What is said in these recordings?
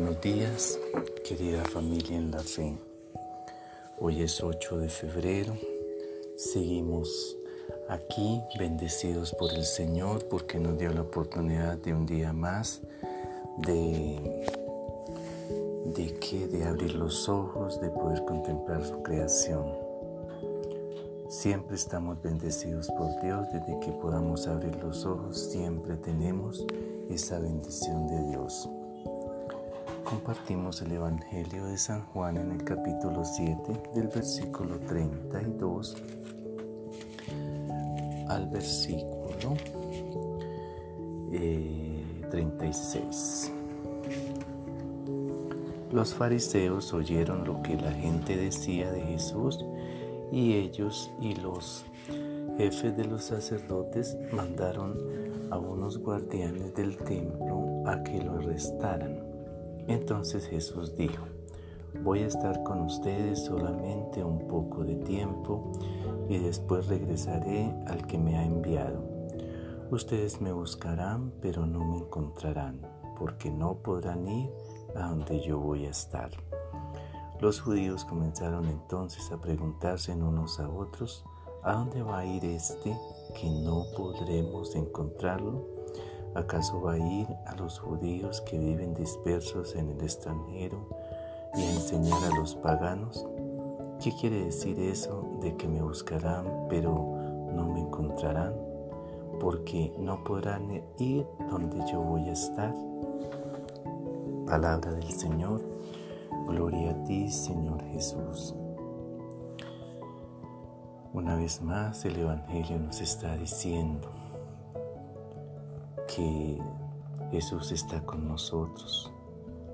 Buenos días, querida familia en la fe. Hoy es 8 de febrero. Seguimos aquí bendecidos por el Señor porque nos dio la oportunidad de un día más de de que de abrir los ojos, de poder contemplar su creación. Siempre estamos bendecidos por Dios desde que podamos abrir los ojos, siempre tenemos esa bendición de Dios. Compartimos el Evangelio de San Juan en el capítulo 7 del versículo 32 al versículo 36. Eh, Los fariseos oyeron lo que la gente decía de Jesús y ellos y los jefes de los sacerdotes mandaron a unos guardianes del templo a que lo arrestaran. Entonces Jesús dijo, voy a estar con ustedes solamente un poco de tiempo y después regresaré al que me ha enviado. Ustedes me buscarán, pero no me encontrarán, porque no podrán ir a donde yo voy a estar. Los judíos comenzaron entonces a preguntarse unos a otros, ¿a dónde va a ir este que no podremos encontrarlo? ¿Acaso va a ir a los judíos que viven dispersos en el extranjero y a enseñar a los paganos? ¿Qué quiere decir eso de que me buscarán pero no me encontrarán? Porque no podrán ir donde yo voy a estar. Palabra del Señor. Gloria a ti, Señor Jesús. Una vez más el Evangelio nos está diciendo que Jesús está con nosotros,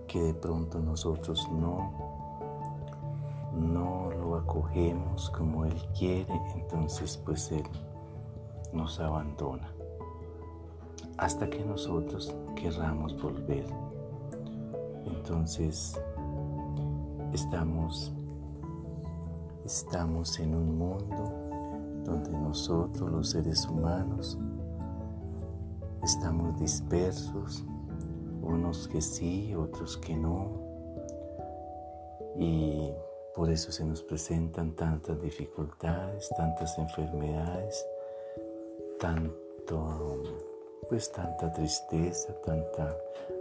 que de pronto nosotros no, no lo acogemos como Él quiere, entonces pues Él nos abandona hasta que nosotros querramos volver. Entonces estamos, estamos en un mundo donde nosotros los seres humanos Estamos dispersos, unos que sí, otros que no. Y por eso se nos presentan tantas dificultades, tantas enfermedades, tanto, pues tanta tristeza, tanta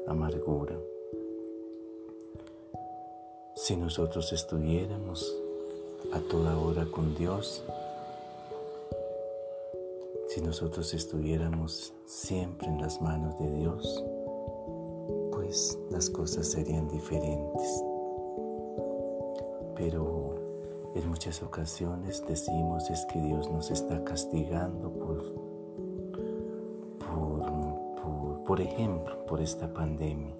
amargura. Si nosotros estuviéramos a toda hora con Dios, si nosotros estuviéramos siempre en las manos de Dios, pues las cosas serían diferentes. Pero en muchas ocasiones decimos es que Dios nos está castigando por, por, por ejemplo, por esta pandemia.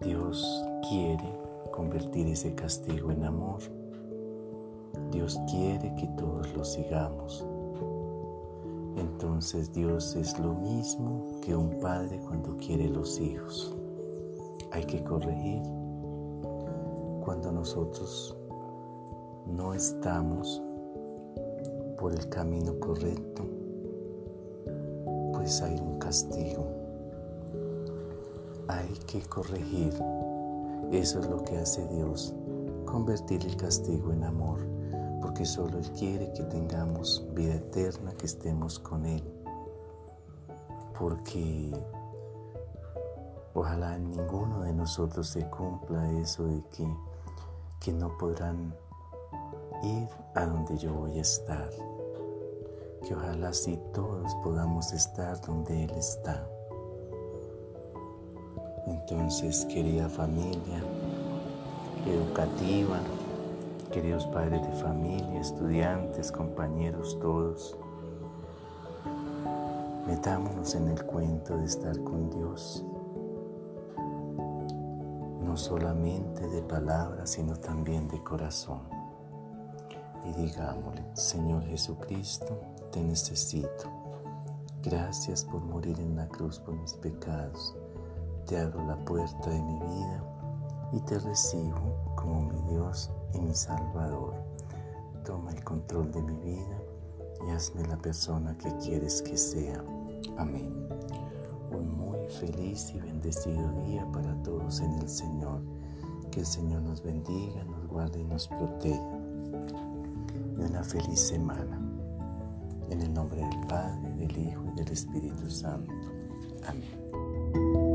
Dios quiere convertir ese castigo en amor. Dios quiere que todos lo sigamos entonces Dios es lo mismo que un padre cuando quiere los hijos. Hay que corregir. Cuando nosotros no estamos por el camino correcto, pues hay un castigo. Hay que corregir. Eso es lo que hace Dios, convertir el castigo en amor porque solo Él quiere que tengamos vida eterna, que estemos con Él. Porque ojalá en ninguno de nosotros se cumpla eso de que, que no podrán ir a donde yo voy a estar. Que ojalá sí todos podamos estar donde Él está. Entonces, querida familia educativa, queridos padres de familia, estudiantes, compañeros, todos, metámonos en el cuento de estar con Dios, no solamente de palabras, sino también de corazón. Y digámosle, Señor Jesucristo, te necesito. Gracias por morir en la cruz por mis pecados. Te abro la puerta de mi vida y te recibo como mi Dios y mi Salvador. Toma el control de mi vida y hazme la persona que quieres que sea. Amén. Un muy feliz y bendecido día para todos en el Señor. Que el Señor nos bendiga, nos guarde y nos proteja. Y una feliz semana. En el nombre del Padre, del Hijo y del Espíritu Santo. Amén.